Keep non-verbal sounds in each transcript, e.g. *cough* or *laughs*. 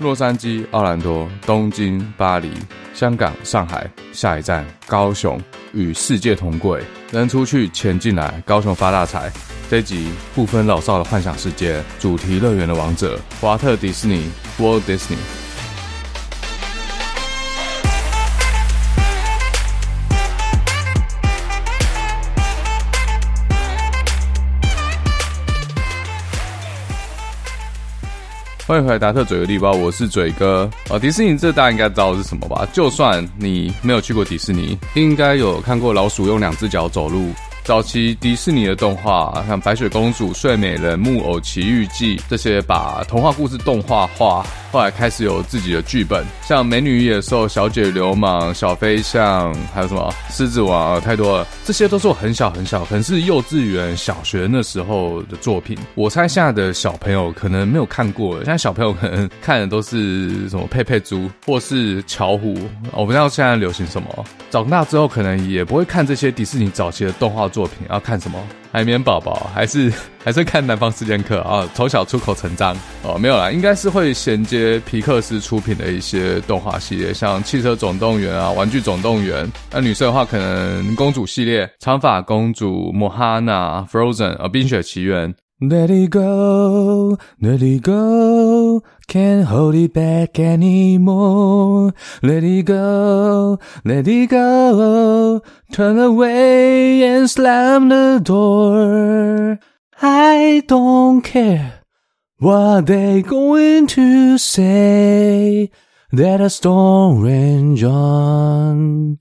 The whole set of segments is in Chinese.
洛杉矶、奥兰多、东京、巴黎、香港、上海，下一站高雄，与世界同轨，人出去，钱进来，高雄发大财。这集不分老少的幻想世界，主题乐园的王者，华特迪士尼，World Disney。欢迎回来，达特嘴的地包，我是嘴哥。啊，迪士尼这大家应该知道是什么吧？就算你没有去过迪士尼，应该有看过老鼠用两只脚走路。早期迪士尼的动画，像《白雪公主》《睡美人》《木偶奇遇记》这些，把童话故事动画化。后来开始有自己的剧本，像《美女与野兽》《小姐流氓》《小飞象》，还有什么《狮子王》，太多了。这些都是我很小很小，可能是幼稚园、小学那时候的作品。我猜现在的小朋友可能没有看过，现在小朋友可能看的都是什么佩佩猪或是巧虎。我不知道现在流行什么。长大之后可能也不会看这些迪士尼早期的动画作品，要看什么？海绵宝宝还是 *laughs* 还是看南方四剑客啊？从小出口成章哦，没有啦，应该是会衔接皮克斯出品的一些动画系列，像汽车总动员啊、玩具总动员。那女生的话，可能公主系列，长发公主、莫哈娜、Frozen 啊、冰雪奇缘。Let it go, let it go, can't hold it back anymore. Let it go, let it go, turn away and slam the door. I don't care what they going to say. Let a storm rage on.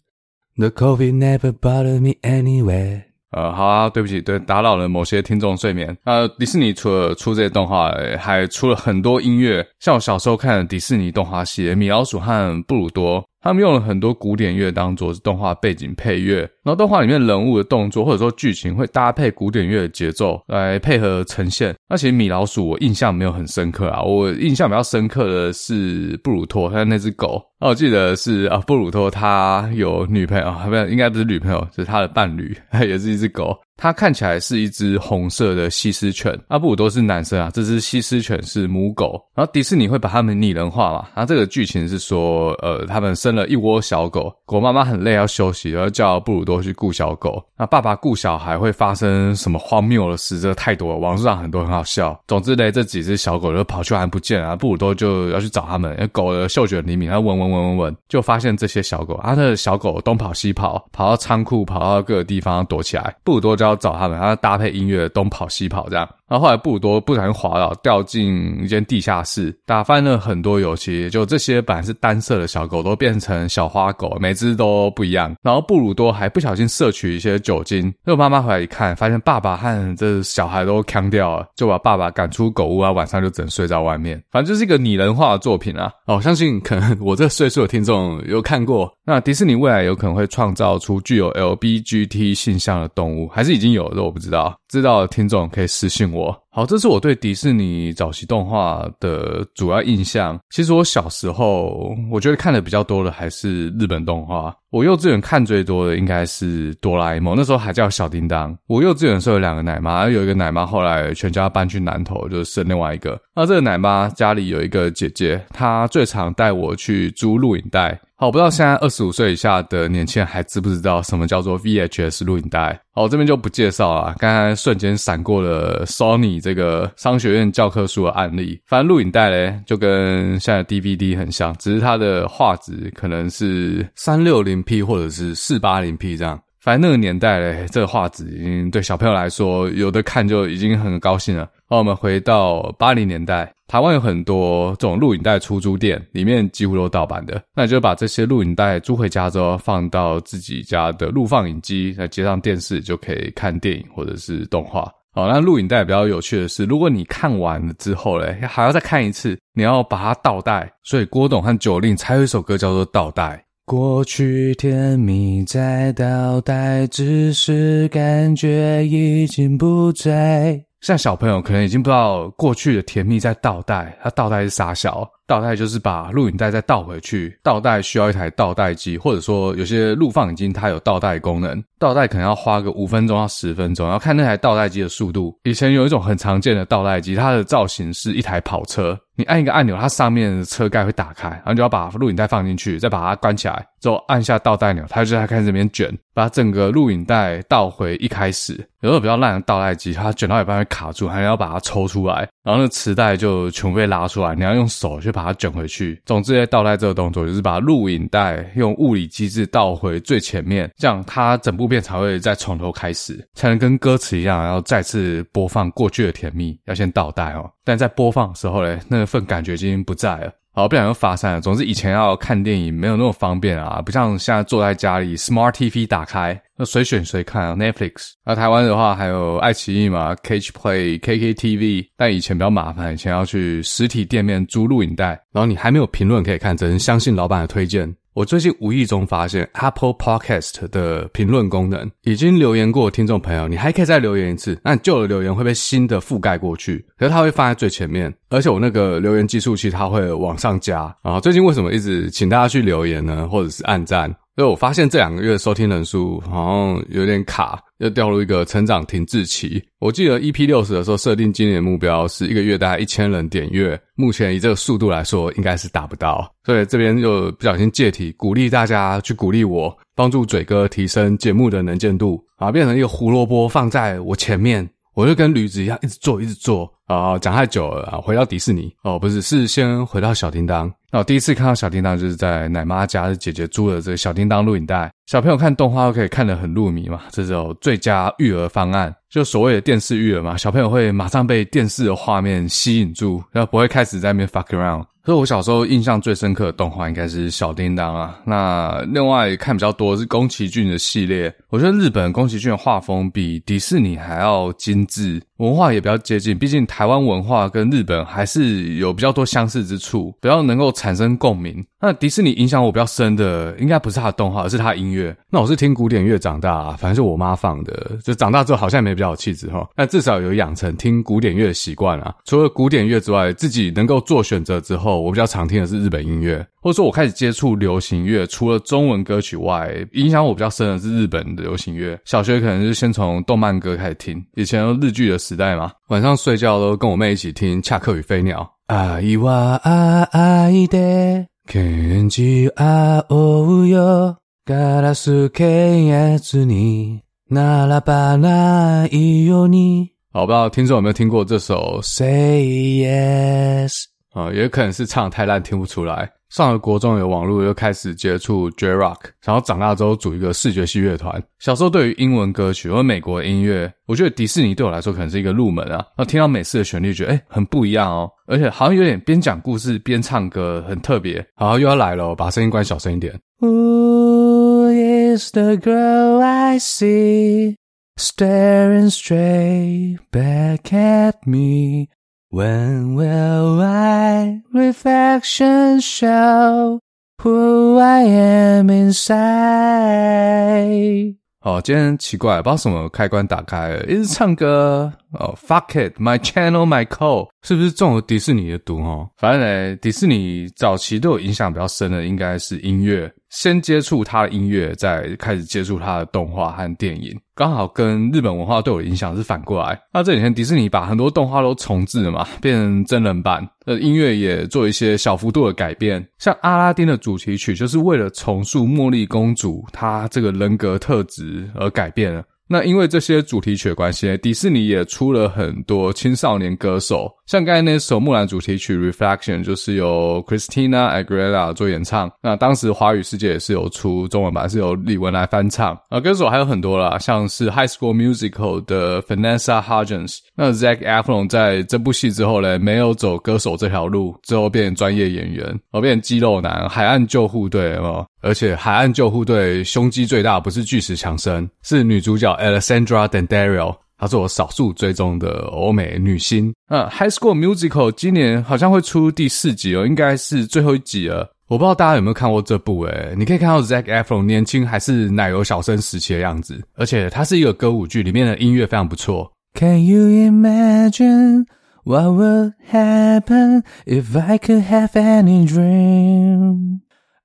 The COVID never bothered me anyway. 呃，好啊，对不起，对，打扰了某些听众睡眠。呃，迪士尼除了出这些动画，还出了很多音乐，像我小时候看的迪士尼动画系列《米老鼠和布鲁多》。他们用了很多古典乐当做动画背景配乐，然后动画里面人物的动作或者说剧情会搭配古典乐的节奏来配合呈现。那其实米老鼠我印象没有很深刻啊，我印象比较深刻的是布鲁托，他那只狗。那我记得是啊，布鲁托他有女朋友啊，不，应该不是女朋友，是他的伴侣，*laughs* 也是一只狗。它看起来是一只红色的西施犬，阿布鲁多是男生啊，这只西施犬是母狗。然后迪士尼会把它们拟人化嘛？然后这个剧情是说，呃，他们生了一窝小狗，狗妈妈很累要休息，然后叫布鲁多去顾小狗。那爸爸顾小孩会发生什么荒谬的事？这太多了，网上很多很好笑。总之嘞，这几只小狗就跑去还不见啊，布鲁多就要去找他们。因为狗的嗅觉灵敏，它闻闻闻闻闻，就发现这些小狗，它的小狗东跑西跑，跑到仓库，跑到各个地方躲起来。布鲁多就要找他们，然后搭配音乐东跑西跑这样。然后后来布鲁多不小心滑倒，掉进一间地下室，打翻了很多油漆。就这些本来是单色的小狗，都变成小花狗，每只都不一样。然后布鲁多还不小心摄取一些酒精，结果妈妈回来一看，发现爸爸和这小孩都呛掉了，就把爸爸赶出狗屋啊，晚上就整睡在外面。反正就是一个拟人化的作品啊。哦，相信可能我这岁数的听众有看过。那迪士尼未来有可能会创造出具有 LBGT 性向的动物，还是已经有的？我不知道。知道的听众可以私信我。好，这是我对迪士尼早期动画的主要印象。其实我小时候，我觉得看的比较多的还是日本动画。我幼稚园看最多的应该是哆啦 A 梦，那时候还叫小叮当。我幼稚园的时候有两个奶妈，有一个奶妈后来全家搬去南头，就生另外一个。那这个奶妈家里有一个姐姐，她最常带我去租录影带。好，不知道现在二十五岁以下的年轻人还知不知道什么叫做 VHS 录影带？好，这边就不介绍了。刚才瞬间闪过了 Sony 这个商学院教科书的案例。反正录影带嘞，就跟现在 DVD 很像，只是它的画质可能是三六零 P 或者是四八零 P 这样。反正那个年代嘞，这个画质已经对小朋友来说，有的看就已经很高兴了。那，我们回到八零年代，台湾有很多这种录影带出租店，里面几乎都盗版的。那你就把这些录影带租回家之后，放到自己家的录放影机，再接上电视，就可以看电影或者是动画。好，那录影带比较有趣的是，如果你看完了之后嘞，还要再看一次，你要把它倒带。所以郭董和九令才有一首歌叫做《倒带》。过去甜蜜在倒带，只是感觉已经不在。像小朋友可能已经不知道过去的甜蜜在倒带，它倒带是傻小？倒带就是把录影带再倒回去。倒带需要一台倒带机，或者说有些录放已经它有倒带功能。倒带可能要花个五分钟到十分钟，要看那台倒带机的速度。以前有一种很常见的倒带机，它的造型是一台跑车。你按一个按钮，它上面的车盖会打开，然后就要把录影带放进去，再把它关起来，之后按下倒带钮，它就在开始这边卷，把整个录影带倒回一开始。有时候比较烂的倒带机，它卷到一半会卡住，还要把它抽出来，然后那磁带就全部被拉出来，你要用手去把它卷回去。总之，倒带这个动作就是把录影带用物理机制倒回最前面，这样它整部片才会再从头开始，才能跟歌词一样，要再次播放过去的甜蜜。要先倒带哦。但在播放的时候嘞，那份感觉已经不在了。好，不想又发散了。总之，以前要看电影没有那么方便啊，不像现在坐在家里，Smart TV 打开，那随选随看啊，Netflix。那台湾的话，还有爱奇艺嘛，Catch Play、KKTV。但以前比较麻烦，以前要去实体店面租录影带，然后你还没有评论可以看，只能相信老板的推荐。我最近无意中发现 Apple Podcast 的评论功能，已经留言过听众朋友，你还可以再留言一次。那你旧的留言会被新的覆盖过去，可是它会放在最前面，而且我那个留言计数器它会往上加。然后，最近为什么一直请大家去留言呢？或者是按赞？所以我发现这两个月收听人数好像有点卡。又掉入一个成长停滞期。我记得 EP 六十的时候设定今年的目标是一个月大概一千人点阅，目前以这个速度来说，应该是达不到。所以这边就不小心借题，鼓励大家去鼓励我，帮助嘴哥提升节目的能见度啊，变成一个胡萝卜放在我前面，我就跟驴子一样一直做一直做啊，讲太久了啊，回到迪士尼哦，不是，是先回到小叮当。那我第一次看到小叮当，就是在奶妈家的姐姐租的这个小叮当录影带。小朋友看动画都可以看得很入迷嘛，这种最佳育儿方案，就所谓的电视育儿嘛，小朋友会马上被电视的画面吸引住，然后不会开始在那边 fuck around。所以我小时候印象最深刻的动画应该是小叮当啊。那另外看比较多是宫崎骏的系列，我觉得日本宫崎骏的画风比迪士尼还要精致，文化也比较接近。毕竟台湾文化跟日本还是有比较多相似之处，比较能够产生共鸣。那迪士尼影响我比较深的，应该不是他的动画，而是他的音乐。那我是听古典乐长大啊，反正是我妈放的，就长大之后好像也没比较有气质哈。但至少有养成听古典乐的习惯啊。除了古典乐之外，自己能够做选择之后，我比较常听的是日本音乐，或者说我开始接触流行乐，除了中文歌曲外，影响我比较深的是日本的流行乐。小学可能是先从动漫歌开始听，以前日剧的时代嘛，晚上睡觉都跟我妹一起听《恰克与飞鸟》。爱は爱で拳銃合うよガラスケツに并ばないように。好，不知道听众有没有听过这首《Say Yes》啊？也可能是唱太烂听不出来。 上了国中有网络，又开始接触 J-Rock，然后长大之后组一个视觉系乐团。小时候对于英文歌曲或美国音乐，我觉得迪士尼对我来说可能是一个入门啊。那听到美式的旋律，觉得诶很不一样哦，而且好像有点边讲故事边唱歌，很特别。好，又要来了，把声音关小声一点。Who is the girl I see staring straight back at me? When will I reflection show who I am inside? 哦，今天奇怪，不知道什么开关打开了，一直唱歌。哦，fuck it，my channel, my call，是不是中了迪士尼的毒？哦，反正呢，迪士尼早期对我影响比较深的，应该是音乐。先接触他的音乐，再开始接触他的动画和电影，刚好跟日本文化对我的影响是反过来。那这几天迪士尼把很多动画都重制了嘛，变成真人版，呃，音乐也做一些小幅度的改变。像阿拉丁的主题曲，就是为了重塑茉莉公主她这个人格特质而改变了。那因为这些主题曲的关系，迪士尼也出了很多青少年歌手，像刚才那首木兰主题曲《Reflection》就是由 Christina Aguilera 做演唱。那当时华语世界也是有出中文版，是由李玟来翻唱。啊，歌手还有很多啦，像是《High School Musical》的 Vanessa Hudgens。那 Zac Efron 在这部戏之后呢，没有走歌手这条路，之后变专业演员，而变肌肉男，海岸救护队哦。而且海岸救护队胸肌最大不是巨石强森，是女主角 Alessandra Daddario，她是我少数追踪的欧美女星。嗯，High School Musical 今年好像会出第四集哦，应该是最后一集了。我不知道大家有没有看过这部诶，你可以看到 Zac Efron 年轻还是奶油小生时期的样子，而且它是一个歌舞剧，里面的音乐非常不错。Can you imagine what would happen if I could have any dream?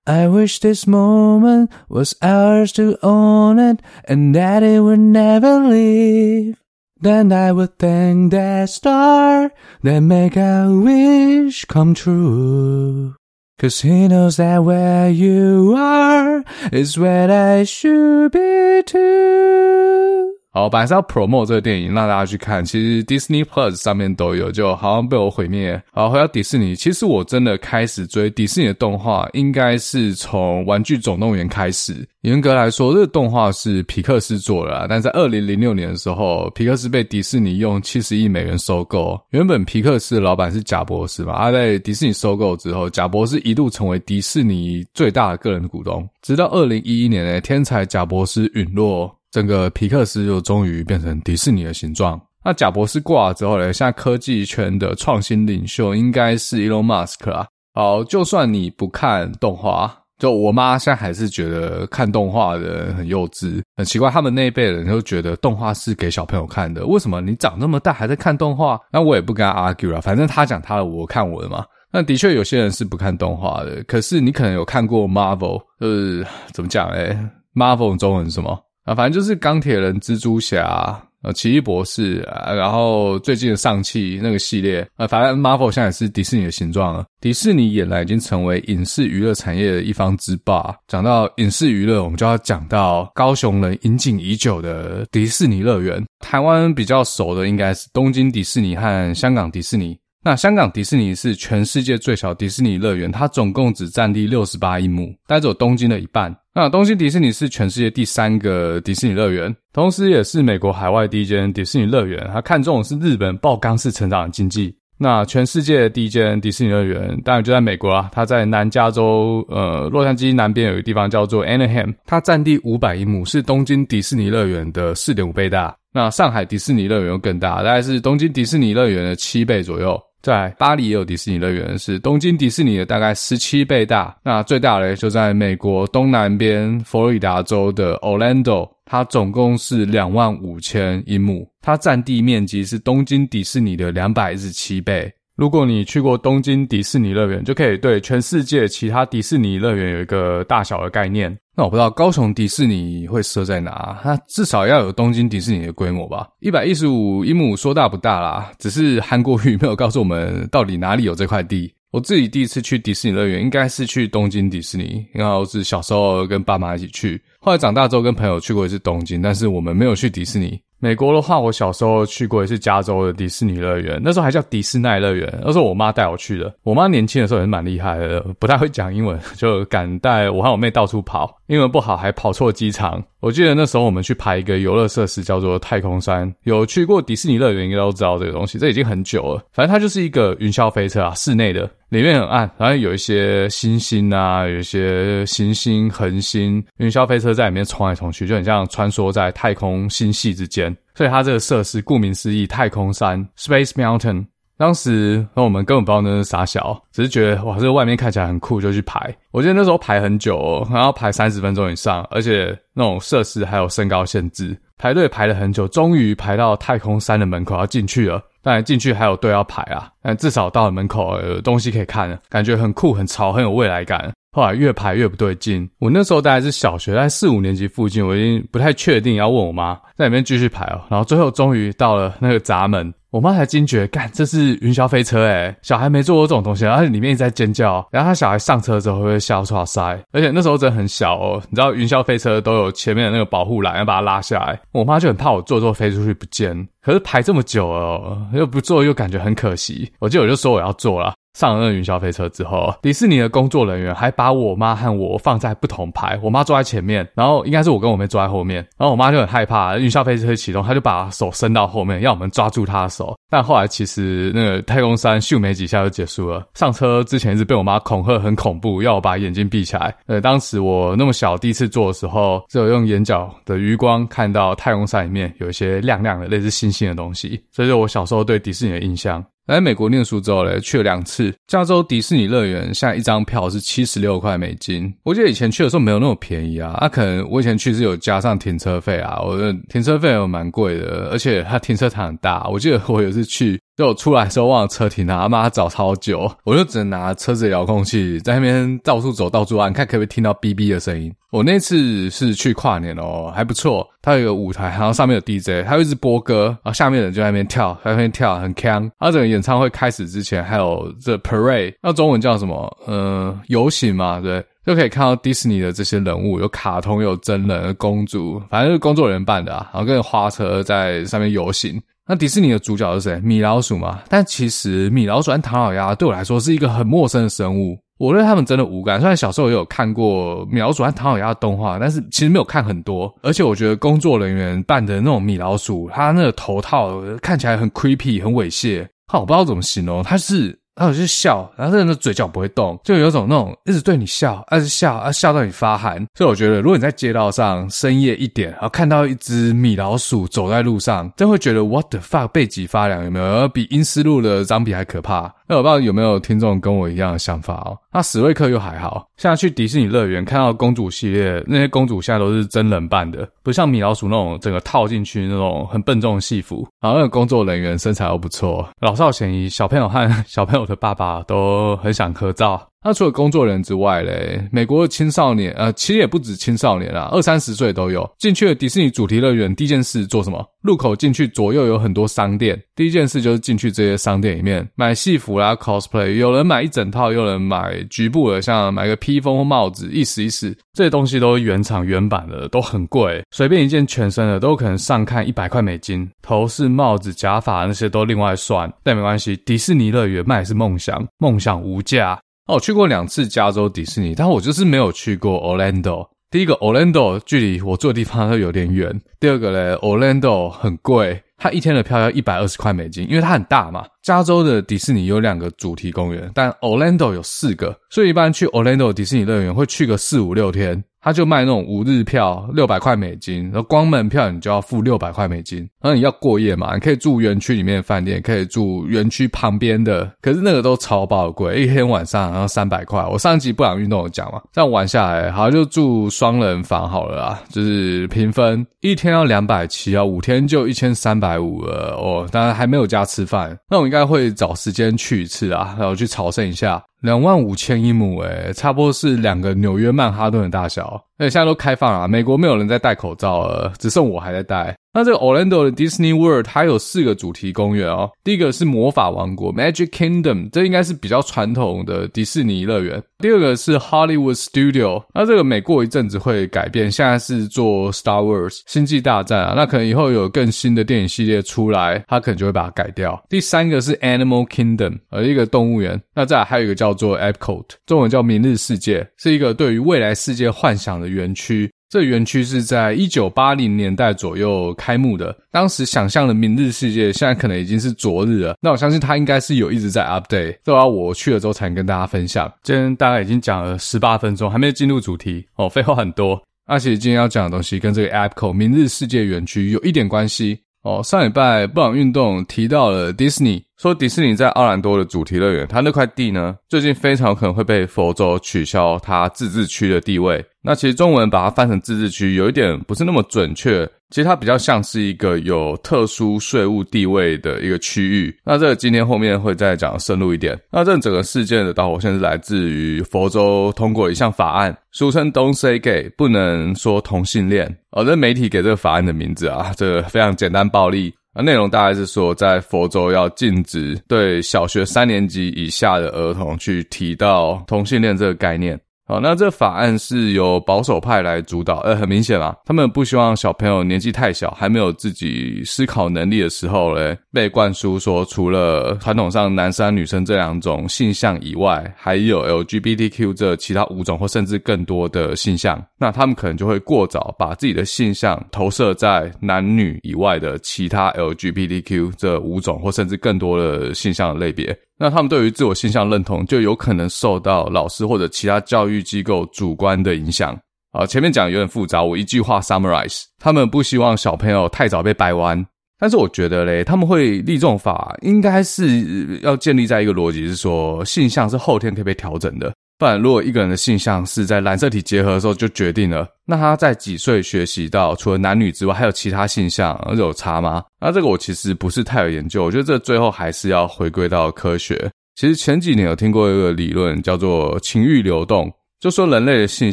I wish this moment was ours to own it, and that it would never leave. Then I would thank that star that make a wish come true. Cause he knows that where you are is where I should be too. 好，本来是要 promote 这个电影，让大家去看。其实 Disney Plus 上面都有，就好像被我毁灭。好，回到迪士尼，其实我真的开始追迪士尼的动画，应该是从《玩具总动员》开始。严格来说，这个动画是皮克斯做的啦，但在二零零六年的时候，皮克斯被迪士尼用七十亿美元收购。原本皮克斯的老板是贾博士嘛，他在迪士尼收购之后，贾博士一度成为迪士尼最大的个人股东。直到二零一一年呢，天才贾博士陨落。整个皮克斯就终于变成迪士尼的形状。那贾博士挂了之后呢，现在科技圈的创新领袖应该是 Elon Musk 啊。好，就算你不看动画，就我妈现在还是觉得看动画的人很幼稚，很奇怪。他们那一辈人就觉得动画是给小朋友看的，为什么你长那么大还在看动画？那我也不跟他 argue 了，反正他讲他的，我看我的嘛。那的确有些人是不看动画的，可是你可能有看过 Marvel，就是怎么讲诶 Marvel 中文是什么？啊，反正就是钢铁人、蜘蛛侠、呃，奇异博士，啊，然后最近的上汽那个系列，啊，反正 Marvel 现在也是迪士尼的形状了。迪士尼俨然已经成为影视娱乐产业的一方之霸。讲到影视娱乐，我们就要讲到高雄人引颈已久的迪士尼乐园。台湾比较熟的应该是东京迪士尼和香港迪士尼。那香港迪士尼是全世界最小迪士尼乐园，它总共只占地六十八英亩，带走东京的一半。那东京迪士尼是全世界第三个迪士尼乐园，同时也是美国海外第一间迪士尼乐园。它看中的是日本爆缸式成长的经济。那全世界第一间迪士尼乐园当然就在美国啦，它在南加州，呃，洛杉矶南边有一个地方叫做 Anaheim，它占地五百英亩，是东京迪士尼乐园的四点五倍大。那上海迪士尼乐园又更大，大概是东京迪士尼乐园的七倍左右。在巴黎也有迪士尼乐园，是东京迪士尼的大概十七倍大。那最大的就在美国东南边佛罗里达州的 Orlando，它总共是两万五千英亩，它占地面积是东京迪士尼的两百一十七倍。如果你去过东京迪士尼乐园，就可以对全世界其他迪士尼乐园有一个大小的概念。那我不知道高雄迪士尼会设在哪，它至少要有东京迪士尼的规模吧？一百一十五英亩说大不大啦，只是韩国瑜没有告诉我们到底哪里有这块地。我自己第一次去迪士尼乐园，应该是去东京迪士尼，然后是小时候跟爸妈一起去，后来长大之后跟朋友去过一次东京，但是我们没有去迪士尼。美国的话，我小时候去过一次加州的迪士尼乐园，那时候还叫迪士尼乐园，那时候我妈带我去的。我妈年轻的时候也是蛮厉害的，不太会讲英文，就敢带我和我妹到处跑。英文不好还跑错机场。我记得那时候我们去排一个游乐设施，叫做太空山。有去过迪士尼乐园应该都知道这个东西，这已经很久了。反正它就是一个云霄飞车啊，室内的，里面很暗，然后有一些星星啊，有一些行星、恒星，云霄飞车在里面冲来冲去，就很像穿梭在太空星系之间。所以它这个设施顾名思义，太空山 （Space Mountain）。当时那我们根本不知道那是啥小，只是觉得哇，这外面看起来很酷，就去排。我记得那时候排很久哦，然后排三十分钟以上，而且那种设施还有身高限制，排队排了很久，终于排到太空山的门口要进去了。当然进去还有队要排啊，但至少到了门口有东西可以看了，感觉很酷、很潮、很有未来感。后来越排越不对劲，我那时候大概是小学，在四五年级附近，我已经不太确定，要问我妈在里面继续排哦。然后最后终于到了那个闸门，我妈才惊觉，干，这是云霄飞车诶，小孩没坐过这种东西，然后里面一直在尖叫。然后他小孩上车之后会吓出塞，而且那时候真的很小哦，你知道云霄飞车都有前面的那个保护栏要把它拉下来，我妈就很怕我坐坐飞出去不见。可是排这么久了，又不坐又感觉很可惜，我记得我就说我要坐了。上了那个云霄飞车之后，迪士尼的工作人员还把我妈和我放在不同排，我妈坐在前面，然后应该是我跟我妹坐在后面，然后我妈就很害怕云霄飞车启动，她就把手伸到后面，要我们抓住她的手。但后来其实那个太空山秀没几下就结束了。上车之前是被我妈恐吓，很恐怖，要我把眼睛闭起来。呃，当时我那么小，第一次坐的时候，只有用眼角的余光看到太空山里面有一些亮亮的类似星星的东西，这是我小时候对迪士尼的印象。来美国念书之后嘞，去了两次加州迪士尼乐园，现在一张票是七十六块美金。我记得以前去的时候没有那么便宜啊，啊，可能我以前去是有加上停车费啊，我的停车费有蛮贵的，而且它停车场很大。我记得我有一次去就我出来的时候忘了车停了，妈找超久，我就只能拿车子遥控器在那边到处走，到处按，看可不可以听到哔哔的声音。我那次是去跨年哦，还不错。它有一个舞台，然后上面有 DJ，还有一直播歌，然后下面的人就在那边跳，在那边跳很锵。然后整个演唱会开始之前，还有这 parade，那中文叫什么？呃，游行嘛，对，就可以看到迪士尼的这些人物，有卡通，有真人，公主，反正是工作人员办的啊。然后跟花车在上面游行。那迪士尼的主角是谁？米老鼠嘛。但其实米老鼠和唐老鸭对我来说是一个很陌生的生物。我对他们真的无感，虽然小时候也有看过米老鼠和唐老鸭的动画，但是其实没有看很多。而且我觉得工作人员扮的那种米老鼠，他那个头套看起来很 creepy，很猥亵。哈，我不知道怎么形容，它是。然后就笑，然后人的嘴角不会动，就有种那种一直对你笑，一直笑，啊笑到你发寒。所以我觉得，如果你在街道上深夜一点，然后看到一只米老鼠走在路上，真会觉得 What the fuck，背脊发凉，有没有？比阴尸路的张比还可怕。那我不知道有没有听众跟我一样的想法哦。那史瑞克又还好，像去迪士尼乐园看到公主系列，那些公主现在都是真人扮的，不像米老鼠那种整个套进去那种很笨重的戏服。然后那个工作人员身材又不错，老少咸宜，小朋友和 *laughs* 小朋友的爸爸都很想合照。那除了工作人之外嘞，美国的青少年，呃，其实也不止青少年啦，二三十岁都有。进去迪士尼主题乐园，第一件事做什么？入口进去左右有很多商店，第一件事就是进去这些商店里面买戏服啦，cosplay。有人买一整套，有人买局部的，像买个披风或帽子，意思意思。这些东西都原厂原版的，都很贵，随便一件全身的都可能上看一百块美金。头饰、帽子、假发那些都另外算，但没关系，迪士尼乐园卖的是梦想，梦想无价。哦，我去过两次加州迪士尼，但我就是没有去过 Orlando。第一个，Orlando 距离我住的地方都有点远；第二个嘞，Orlando 很贵，它一天的票要一百二十块美金，因为它很大嘛。加州的迪士尼有两个主题公园，但 Orlando 有四个，所以一般去 Orlando 迪士尼乐园会去个四五六天。他就卖那种五日票，六百块美金，然后光门票你就要付六百块美金。然后你要过夜嘛，你可以住园区里面的饭店，可以住园区旁边的，可是那个都超爆贵，一天晚上然后三百块。我上一集不想运动有讲嘛，这样玩下来，好像就住双人房好了啊，就是平分一天要两百七啊，五天就一千三百五了哦。当然还没有加吃饭，那我应该会找时间去一次啊，然后去朝圣一下。两万五千英亩，诶，差不多是两个纽约曼哈顿的大小。而且现在都开放了，美国没有人在戴口罩了，只剩我还在戴。那这个 Orlando 的 Disney World 它有四个主题公园哦。第一个是魔法王国 Magic Kingdom，这应该是比较传统的迪士尼乐园。第二个是 Hollywood Studio，那这个每过一阵子会改变，现在是做 Star Wars 星际大战啊，那可能以后有更新的电影系列出来，它可能就会把它改掉。第三个是 Animal Kingdom，呃，一个动物园。那再还有一个叫做 Epcot，中文叫明日世界，是一个对于未来世界幻想的的园区。这园区是在一九八零年代左右开幕的，当时想象的明日世界，现在可能已经是昨日了。那我相信它应该是有一直在 update，这要我去了之后才能跟大家分享。今天大概已经讲了十八分钟，还没进入主题哦，废话很多。而且今天要讲的东西跟这个 Epcot 明日世界园区有一点关系哦。上礼拜布朗运动提到了 Disney。说迪士尼在奥兰多的主题乐园，它那块地呢，最近非常可能会被佛州取消它自治区的地位。那其实中文把它翻成自治区，有一点不是那么准确。其实它比较像是一个有特殊税务地位的一个区域。那这个今天后面会再讲深入一点。那这整个事件的导火线是来自于佛州通过一项法案，俗称 “Don't Say Gay”，不能说同性恋。哦，这媒体给这个法案的名字啊，这非常简单暴力。那内容大概是说，在佛州要禁止对小学三年级以下的儿童去提到同性恋这个概念。好，那这法案是由保守派来主导，呃，很明显啦，他们不希望小朋友年纪太小，还没有自己思考能力的时候嘞，被灌输说除了传统上男生女生这两种性向以外，还有 LGBTQ 这其他五种或甚至更多的性向，那他们可能就会过早把自己的性向投射在男女以外的其他 LGBTQ 这五种或甚至更多的性向的类别。那他们对于自我性向认同就有可能受到老师或者其他教育机构主观的影响啊。前面讲有点复杂，我一句话 summarize：他们不希望小朋友太早被掰弯，但是我觉得嘞，他们会立这种法，应该是要建立在一个逻辑是说，性向是后天可以被调整的。不然，如果一个人的性向是在染色体结合的时候就决定了，那他在几岁学习到除了男女之外还有其他性向，有差吗？那这个我其实不是太有研究，我觉得这最后还是要回归到科学。其实前几年有听过一个理论叫做情欲流动，就说人类的性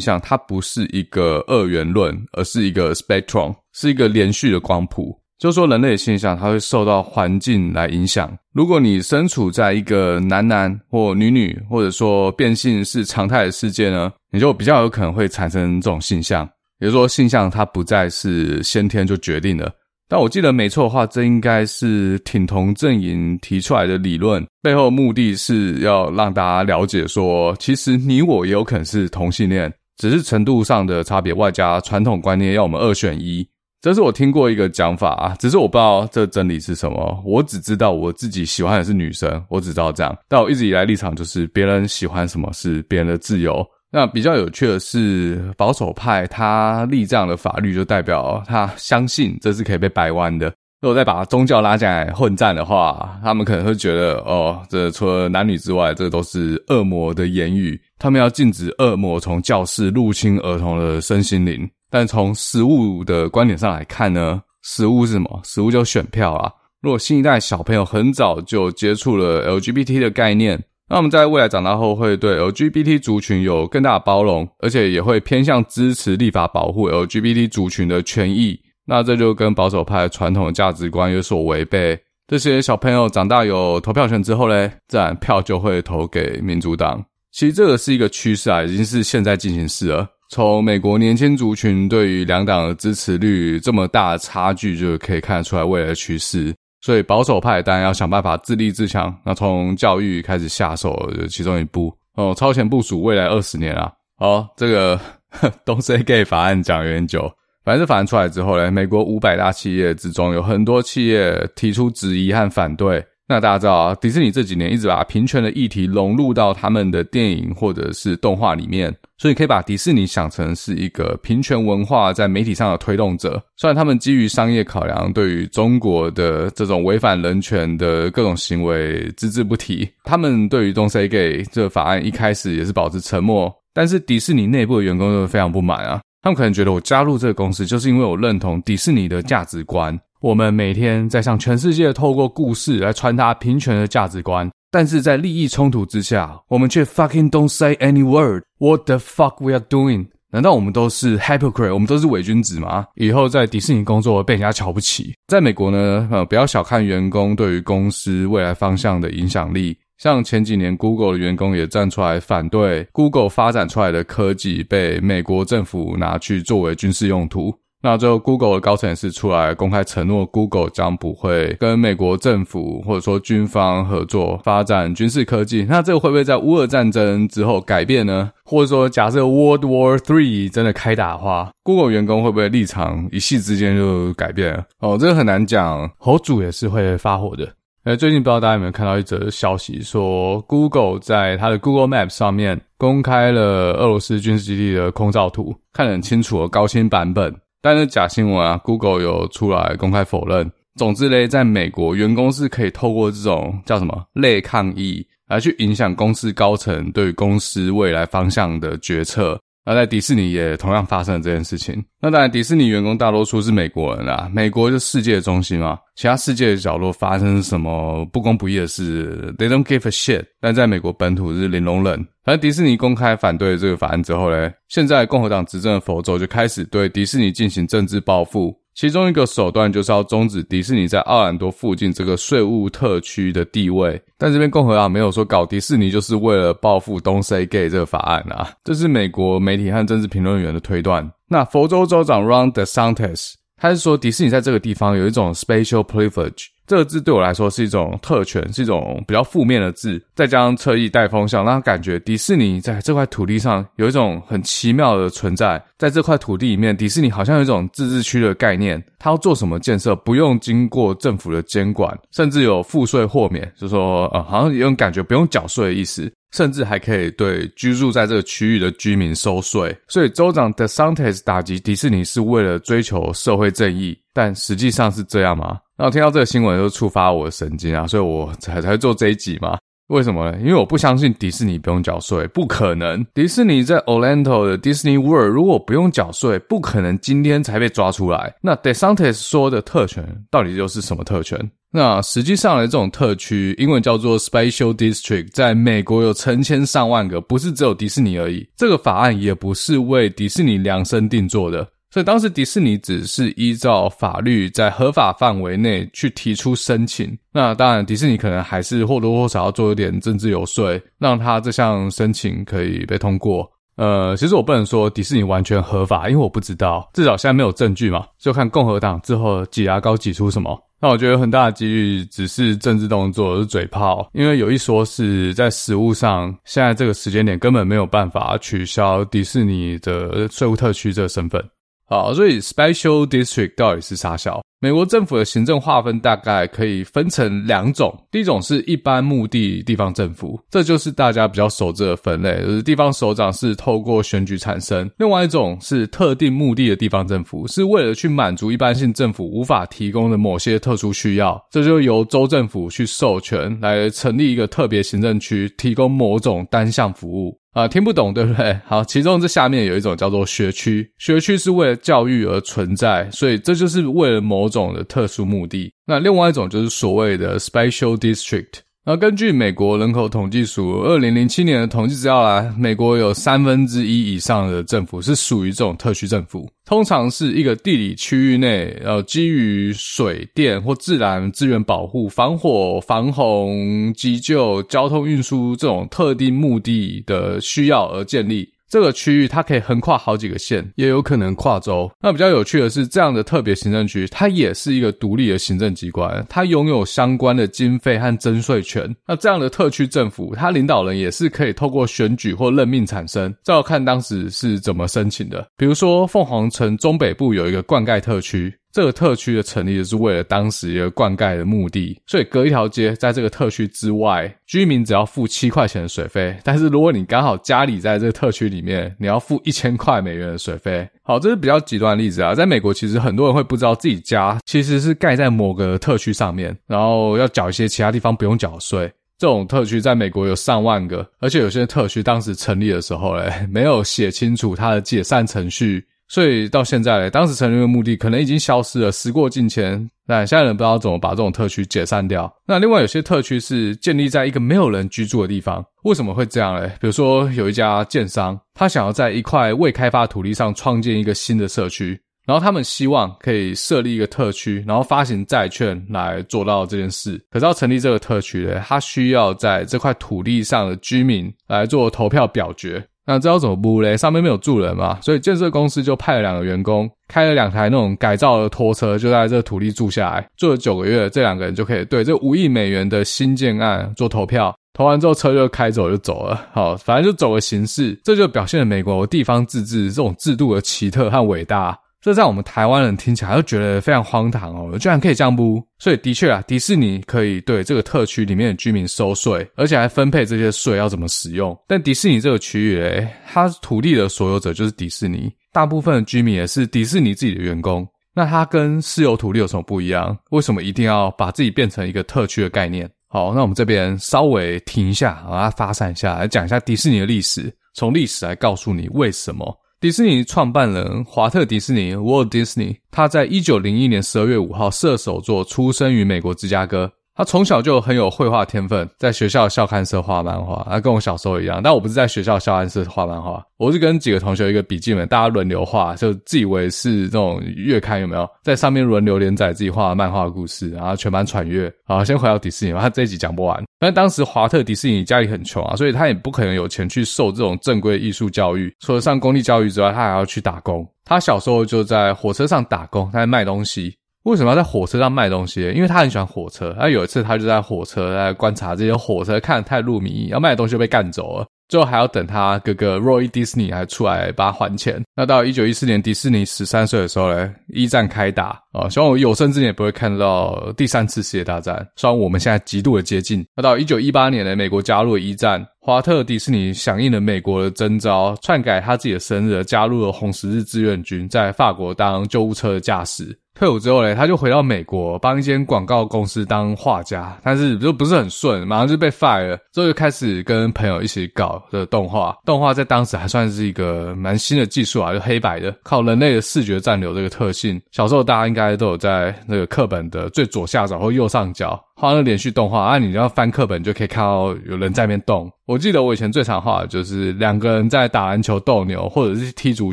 向它不是一个二元论，而是一个 spectrum，是一个连续的光谱。就是说人类的现象，它会受到环境来影响。如果你身处在一个男男或女女，或者说变性是常态的世界呢，你就比较有可能会产生这种性向。也就是说，性向它不再是先天就决定的。但我记得没错的话，这应该是挺同阵营提出来的理论，背后目的是要让大家了解说，其实你我也有可能是同性恋，只是程度上的差别，外加传统观念要我们二选一。这是我听过一个讲法啊，只是我不知道这真理是什么。我只知道我自己喜欢的是女生，我只知道这样。但我一直以来立场就是，别人喜欢什么是别人的自由。那比较有趣的是，保守派他立这样的法律，就代表他相信这是可以被掰弯的。如果再把宗教拉进来混战的话，他们可能会觉得，哦，这除了男女之外，这都是恶魔的言语。他们要禁止恶魔从教室入侵儿童的身心灵。但从实物的观点上来看呢，实物是什么？实物就选票啊。如果新一代小朋友很早就接触了 LGBT 的概念，那我们在未来长大后会对 LGBT 族群有更大的包容，而且也会偏向支持立法保护 LGBT 族群的权益。那这就跟保守派传统的价值观有所违背。这些小朋友长大有投票权之后嘞，自然票就会投给民主党。其实这个是一个趋势啊，已经是现在进行式了。从美国年轻族群对于两党的支持率这么大的差距，就可以看得出来未来的趋势。所以保守派当然要想办法自立自强，那从教育开始下手，其中一步哦，超前部署未来二十年啊。好，这个 *laughs* Don't Say Gay 法案讲有点久，反正这法案出来之后呢，美国五百大企业之中有很多企业提出质疑和反对。那大家知道啊，迪士尼这几年一直把平权的议题融入到他们的电影或者是动画里面，所以可以把迪士尼想成是一个平权文化在媒体上的推动者。虽然他们基于商业考量，对于中国的这种违反人权的各种行为只字不提，他们对于 Don't Say Gay 这个法案一开始也是保持沉默。但是迪士尼内部的员工都非常不满啊，他们可能觉得我加入这个公司就是因为我认同迪士尼的价值观。我们每天在向全世界透过故事来传达平权的价值观，但是在利益冲突之下，我们却 fucking don't say any word. What the fuck we are doing？难道我们都是 hypocrite？我们都是伪君子吗？以后在迪士尼工作被人家瞧不起。在美国呢，呃，不要小看员工对于公司未来方向的影响力。像前几年 Google 的员工也站出来反对 Google 发展出来的科技被美国政府拿去作为军事用途。那最后，Google 的高层也是出来公开承诺，Google 将不会跟美国政府或者说军方合作发展军事科技。那这个会不会在乌俄战争之后改变呢？或者说，假设 World War Three 真的开打的话，Google 员工会不会立场一夕之间就改变？哦，这个很难讲。侯主也是会发火的。诶，最近不知道大家有没有看到一则消息，说 Google 在它的 Google Map 上面公开了俄罗斯军事基地的空照图，看得很清楚的高清版本。但是假新闻啊，Google 有出来公开否认。总之嘞，在美国，员工是可以透过这种叫什么类抗议来去影响公司高层对公司未来方向的决策。那在迪士尼也同样发生了这件事情。那当然，迪士尼员工大多数是美国人啊，美国就是世界的中心嘛。其他世界的角落发生什么不公不义的事，they don't give a shit。但在美国本土是零容忍。反正迪士尼公开反对这个法案之后呢，现在共和党执政的佛州就开始对迪士尼进行政治报复。其中一个手段就是要终止迪士尼在奥兰多附近这个税务特区的地位，但这边共和党没有说搞迪士尼就是为了报复 Don't Say Gay 这个法案啊，这是美国媒体和政治评论员的推断。那佛州州长 Ron DeSantis 他是说迪士尼在这个地方有一种 spatial privilege。这个字对我来说是一种特权，是一种比较负面的字。再加上侧翼带风向，让他感觉迪士尼在这块土地上有一种很奇妙的存在。在这块土地里面，迪士尼好像有一种自治区的概念。他要做什么建设，不用经过政府的监管，甚至有赋税豁免，就说，呃，好像有种感觉不用缴税的意思。甚至还可以对居住在这个区域的居民收税。所以州长 DeSantis 打击迪士尼是为了追求社会正义，但实际上是这样吗？然后听到这个新闻就触发我的神经啊，所以我才才做这一集嘛。为什么呢？因为我不相信迪士尼不用缴税，不可能。迪士尼在 Orlando 的 Disney World 如果不用缴税，不可能今天才被抓出来。那 DeSantis 说的特权到底又是什么特权？那实际上呢，这种特区英文叫做 Special District，在美国有成千上万个，不是只有迪士尼而已。这个法案也不是为迪士尼量身定做的。所以当时迪士尼只是依照法律在合法范围内去提出申请。那当然，迪士尼可能还是或多或少要做一点政治游说，让他这项申请可以被通过。呃，其实我不能说迪士尼完全合法，因为我不知道，至少现在没有证据嘛，就看共和党之后挤牙膏挤出什么。那我觉得很大的几率只是政治动作，是嘴炮，因为有一说是在实务上，现在这个时间点根本没有办法取消迪士尼的税务特区这个身份。好，所以 Special District 到底是啥小？美国政府的行政划分大概可以分成两种，第一种是一般目的地方政府，这就是大家比较熟知的分类，就是地方首长是透过选举产生；另外一种是特定目的的地方政府，是为了去满足一般性政府无法提供的某些特殊需要，这就由州政府去授权来成立一个特别行政区，提供某种单项服务。啊，听不懂对不对？*laughs* 好，其中这下面有一种叫做学区，学区是为了教育而存在，所以这就是为了某种的特殊目的。那另外一种就是所谓的 special district。那根据美国人口统计署二零零七年的统计资料来，美国有三分之一以上的政府是属于这种特区政府，通常是一个地理区域内，呃，基于水电或自然资源保护、防火、防洪、急救、交通运输这种特定目的的需要而建立。这个区域它可以横跨好几个县，也有可能跨州。那比较有趣的是，这样的特别行政区，它也是一个独立的行政机关，它拥有相关的经费和征税权。那这样的特区政府，它领导人也是可以透过选举或任命产生。这要看当时是怎么申请的。比如说，凤凰城中北部有一个灌溉特区。这个特区的成立是为了当时一个灌溉的目的，所以隔一条街，在这个特区之外，居民只要付七块钱的水费。但是如果你刚好家里在这个特区里面，你要付一千块美元的水费。好，这是比较极端的例子啊。在美国，其实很多人会不知道自己家其实是盖在某个特区上面，然后要缴一些其他地方不用缴税。这种特区在美国有上万个，而且有些特区当时成立的时候嘞，没有写清楚它的解散程序。所以到现在，当时成立的目的可能已经消失了，时过境迁。那现在人不知道怎么把这种特区解散掉。那另外有些特区是建立在一个没有人居住的地方，为什么会这样嘞？比如说有一家建商，他想要在一块未开发土地上创建一个新的社区，然后他们希望可以设立一个特区，然后发行债券来做到这件事。可是要成立这个特区呢，他需要在这块土地上的居民来做投票表决。那这要怎么布嘞？上面没有住人嘛，所以建设公司就派了两个员工，开了两台那种改造的拖车，就在这个土地住下来，住了九个月，这两个人就可以对这五亿美元的新建案做投票。投完之后，车就开走就走了。好，反正就走个形式，这就表现了美国地方自治这种制度的奇特和伟大。这在我们台湾人听起来就觉得非常荒唐哦，居然可以这样不？所以的确啊，迪士尼可以对这个特区里面的居民收税，而且还分配这些税要怎么使用。但迪士尼这个区域诶，它土地的所有者就是迪士尼，大部分的居民也是迪士尼自己的员工。那它跟私有土地有什么不一样？为什么一定要把自己变成一个特区的概念？好，那我们这边稍微停一下，把它发散一下，来讲一下迪士尼的历史，从历史来告诉你为什么。迪士尼创办人华特·迪士尼 （Walt Disney），他在一九零一年十二月五号射手座出生于美国芝加哥。他从小就很有绘画天分，在学校校刊社画漫画，他跟我小时候一样。但我不是在学校校刊社画漫画，我是跟几个同学一个笔记本，大家轮流画，就自以为是这种月刊有没有？在上面轮流连载自己画的漫画故事，然后全班传阅。好，先回到迪士尼，他这一集讲不完。但当时华特迪士尼家里很穷啊，所以他也不可能有钱去受这种正规艺术教育。除了上公立教育之外，他还要去打工。他小时候就在火车上打工，他在卖东西。为什么要在火车上卖东西？因为他很喜欢火车。他有一次，他就在火车在观察这些火车，看得太入迷，要卖的东西就被干走了。最后还要等他哥哥 Roy Disney 还出来帮他还钱。那到一九一四年，迪士尼十三岁的时候呢，一战开打啊，希望我有生之年也不会看到第三次世界大战。虽然我们现在极度的接近。那到一九一八年呢，美国加入了一战，华特迪士尼响应了美国的征召，篡改他自己的生日，加入了红十字志愿军，在法国当救护车的驾驶。退伍之后嘞，他就回到美国帮一间广告公司当画家，但是就不是很顺，马上就被 fire 了。之后就开始跟朋友一起搞的动画。动画在当时还算是一个蛮新的技术啊，就黑白的，靠人类的视觉暂留这个特性。小时候大家应该都有在那个课本的最左下角或右上角画那连续动画，啊，你要翻课本就可以看到有人在那边动。我记得我以前最常画的就是两个人在打篮球斗牛，或者是踢足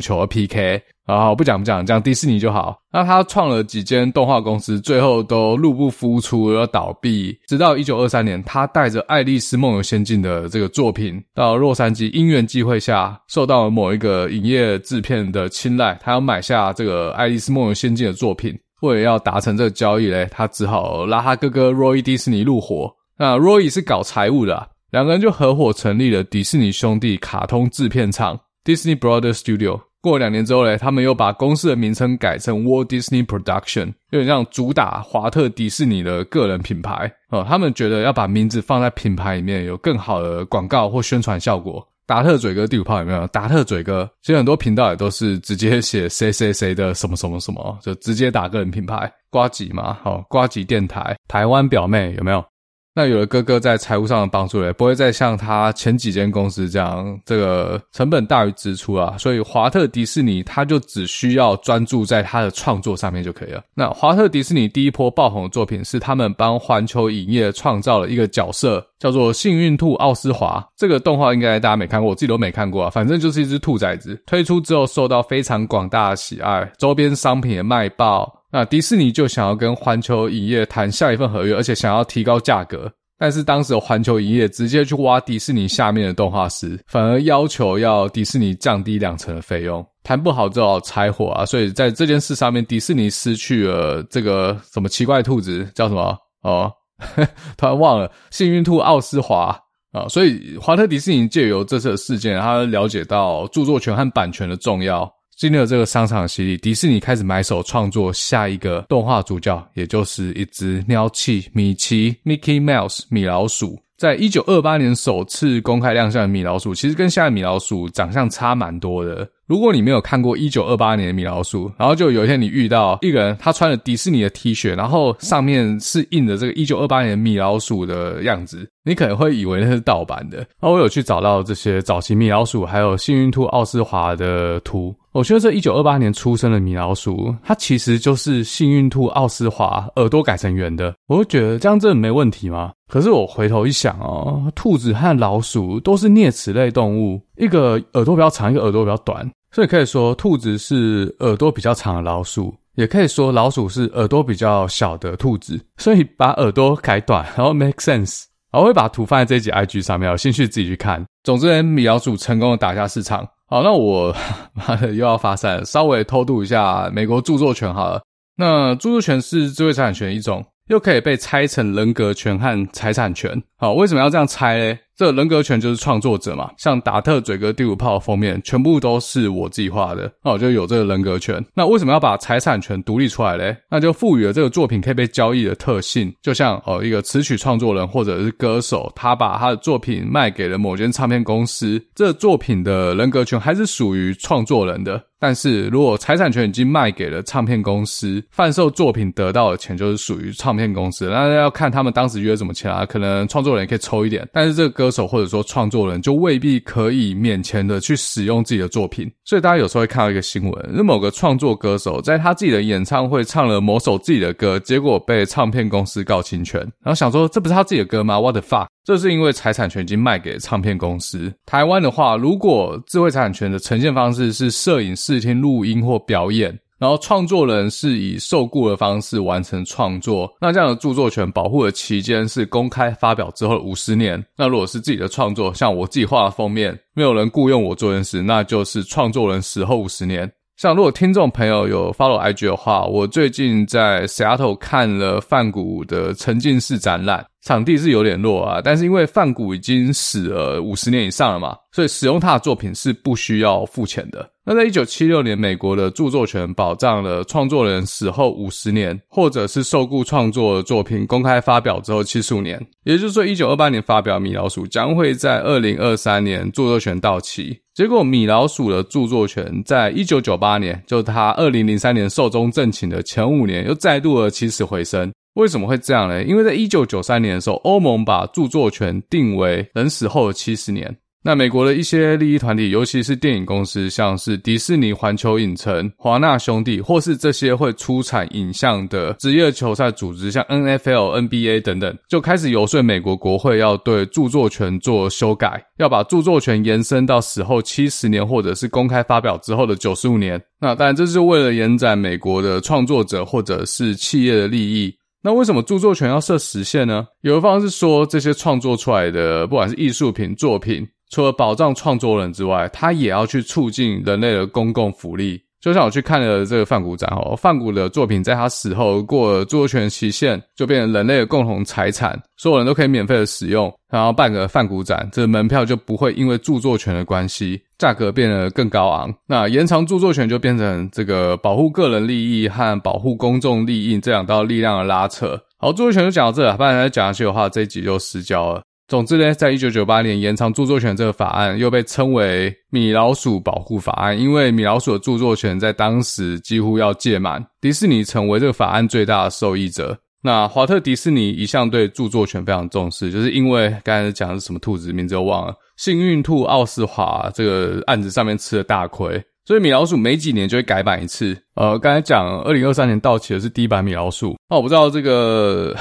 球 PK。好，不讲不讲，讲迪士尼就好。那他创了几间动画公司，最后都入不敷出，要倒闭。直到一九二三年，他带着《爱丽丝梦游仙境》的这个作品到洛杉矶，因缘际会下，受到了某一个影业制片的青睐，他要买下这个《爱丽丝梦游仙境》的作品。为了要达成这个交易嘞，他只好拉他哥哥 Roy 迪士尼入伙。那 Roy 是搞财务的啊，两个人就合伙成立了迪士尼兄弟卡通制片厂 Disney Brothers Studio。过了两年之后嘞，他们又把公司的名称改成 Walt Disney Production，有点像主打华特迪士尼的个人品牌哦。他们觉得要把名字放在品牌里面，有更好的广告或宣传效果。达特嘴哥第五炮有没有？达特嘴哥其实很多频道也都是直接写谁谁谁的什么什么什么，就直接打个人品牌。瓜吉嘛，好，瓜吉电台，台湾表妹有没有？那有了哥哥在财务上的帮助，也不会再像他前几间公司这样，这个成本大于支出啊。所以华特迪士尼他就只需要专注在他的创作上面就可以了。那华特迪士尼第一波爆红的作品是他们帮环球影业创造了一个角色，叫做幸运兔奥斯华。这个动画应该大家没看过，我自己都没看过啊。反正就是一只兔崽子，推出之后受到非常广大的喜爱，周边商品也卖爆。那迪士尼就想要跟环球影业谈下一份合约，而且想要提高价格，但是当时环球影业直接去挖迪士尼下面的动画师，反而要求要迪士尼降低两成的费用，谈不好就要拆伙啊！所以在这件事上面，迪士尼失去了这个什么奇怪兔子叫什么哦，*laughs* 突然忘了幸运兔奥斯华啊！所以华特迪士尼借由这次的事件，他了解到著作权和版权的重要。经历了这个商场洗礼，迪士尼开始买手创作下一个动画主角，也就是一只鸟气米奇 （Mickey Mouse） 米老鼠。在一九二八年首次公开亮相的米老鼠，其实跟现在米老鼠长相差蛮多的。如果你没有看过一九二八年的米老鼠，然后就有一天你遇到一个人，他穿了迪士尼的 T 恤，然后上面是印着这个一九二八年米老鼠的样子，你可能会以为那是盗版的。那我有去找到这些早期米老鼠还有幸运兔奥斯华的图，我觉得这一九二八年出生的米老鼠，它其实就是幸运兔奥斯华耳朵改成圆的。我就觉得这样真的没问题吗？可是我回头一想哦，兔子和老鼠都是啮齿类动物，一个耳朵比较长，一个耳朵比较短。所以可以说，兔子是耳朵比较长的老鼠，也可以说老鼠是耳朵比较小的兔子。所以把耳朵改短，然后 make sense。我会把图放在这一集 IG 上面，有兴趣自己去看。总之，米老鼠成功的打下市场。好，那我 *laughs* 妈的又要发散，稍微偷渡一下美国著作权好了。那著作权是智慧财产权一种，又可以被拆成人格权和财产权。好，为什么要这样拆嘞？这人格权就是创作者嘛，像达特嘴哥第五炮封面，全部都是我自己画的，那我就有这个人格权。那为什么要把财产权独立出来嘞？那就赋予了这个作品可以被交易的特性，就像哦，一个词曲创作人或者是歌手，他把他的作品卖给了某间唱片公司，这作品的人格权还是属于创作人的。但是如果财产权已经卖给了唱片公司，贩售作品得到的钱就是属于唱片公司。那要看他们当时约怎么签啊，可能创作人也可以抽一点，但是这个歌。歌手或者说创作人就未必可以免钱的去使用自己的作品，所以大家有时候会看到一个新闻，是某个创作歌手在他自己的演唱会唱了某首自己的歌，结果被唱片公司告侵权，然后想说这不是他自己的歌吗？What the fuck？这是因为财产权已经卖给唱片公司。台湾的话，如果智慧财产权的呈现方式是摄影、视听、录音或表演。然后创作人是以受雇的方式完成创作，那这样的著作权保护的期间是公开发表之后五十年。那如果是自己的创作，像我自己画的封面，没有人雇佣我做人事，那就是创作人死后五十年。像如果听众朋友有 follow IG 的话，我最近在 Seattle 看了梵谷的沉浸式展览。场地是有点弱啊，但是因为范谷已经死了五十年以上了嘛，所以使用他的作品是不需要付钱的。那在一九七六年，美国的著作权保障了创作人死后五十年，或者是受雇创作的作品公开发表之后七十五年。也就是说，一九二八年发表《米老鼠》将会在二零二三年著作权到期。结果，《米老鼠》的著作权在一九九八年，就他二零零三年寿终正寝的前五年，又再度的起死回生。为什么会这样呢？因为在一九九三年的时候，欧盟把著作权定为人死后的七十年。那美国的一些利益团体，尤其是电影公司，像是迪士尼、环球影城、华纳兄弟，或是这些会出产影像的职业球赛组织，像 NFL、NBA 等等，就开始游说美国国会要对著作权做修改，要把著作权延伸到死后七十年，或者是公开发表之后的九十五年。那当然，这是为了延展美国的创作者或者是企业的利益。那为什么著作权要设时限呢？有一方是说，这些创作出来的不管是艺术品作品，除了保障创作人之外，它也要去促进人类的公共福利。就像我去看了这个梵谷展哦，梵谷的作品在他死后过了著作权期限，就变成人类的共同财产，所有人都可以免费的使用。然后办个梵谷展，这门票就不会因为著作权的关系，价格变得更高昂。那延长著作权就变成这个保护个人利益和保护公众利益这两道力量的拉扯。好，著作权就讲到这了，不然再讲下去的话，这一集就失焦了。总之呢，在一九九八年延长著作权这个法案又被称为“米老鼠保护法案”，因为米老鼠的著作权在当时几乎要届满，迪士尼成为这个法案最大的受益者。那华特迪士尼一向对著作权非常重视，就是因为刚才讲的是什么兔子名字又忘了，幸运兔奥斯华这个案子上面吃了大亏。所以米老鼠每几年就会改版一次。呃，刚才讲二零二三年到期的是第一版米老鼠，那我不知道这个